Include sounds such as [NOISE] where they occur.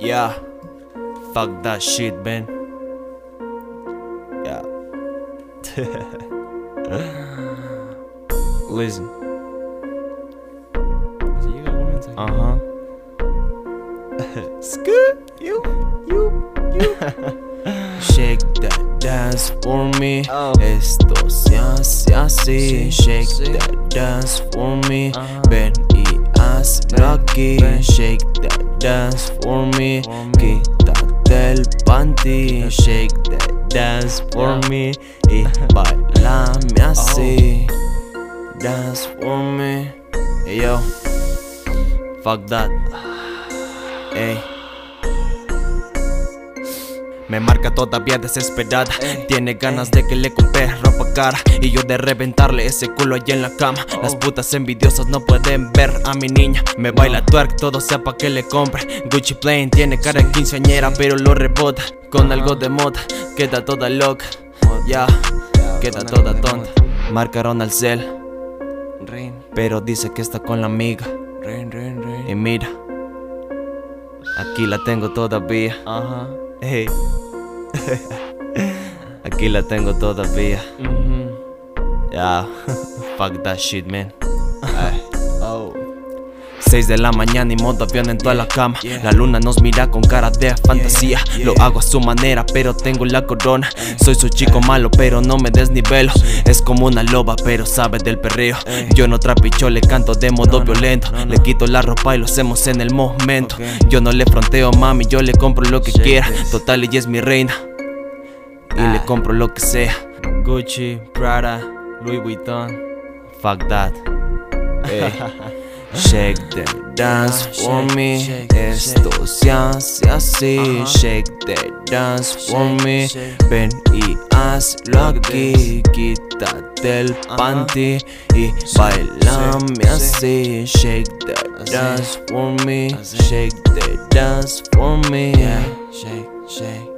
Yeah, fuck that shit, man. Yeah. [LAUGHS] Listen. [LAUGHS] Si llega algún mensaje. Uh huh. Scoot, you, you, you. [LAUGHS] Shake that dance for me. Oh. Esto se hace así. Sí, Shake sí. that dance for me. Ajá. Ven y hazlo aquí. ven. Shake that dance for me. Quítate el panty. Shake that dance for Yeah. me. Y bailame oh. así. Dance for me. Hey yo. Fuck that. Ey. Me marca todavía desesperada. Tiene ganas de que le compre ropa cara. Y yo de reventarle ese culo allá en la cama. Las putas envidiosas no pueden ver a mi niña. Me baila twerk, todo sea pa' que le compre. Gucci Plain tiene cara de quinceañera, pero lo rebota. Con algo de moda, queda toda loca. Ya, queda toda tonta. Marcaron al cel, pero dice que está con la amiga. Y mira, aquí la tengo todavía. Hey. [LAUGHS] Aquí la tengo todavía. Mhm. Ya, [LAUGHS] fuck that shit, man. Ay. Oh. 6 de la mañana y modo avión en toda la cama. La luna nos mira con cara de fantasía. Lo hago a su manera, pero tengo la corona. Soy su chico malo, pero no me desnivelo. Es como una loba, pero sabe del perreo. Yo no trapicho, le canto de modo violento. Le quito la ropa y lo hacemos en el momento. Yo no le fronteo, mami, yo le compro lo que quiera. Total, ella es mi reina. Y le Ah. compro lo que sea. Gucci, Prada, Louis Vuitton. Fuck that. [LAUGHS] Shake the dance for me. Esto se hace así. Shake the dance for me. Ven y hazlo aquí. Quítate el panty y bailame así. Shake the dance for me. Shake the dance for me. Yeah, shake, shake.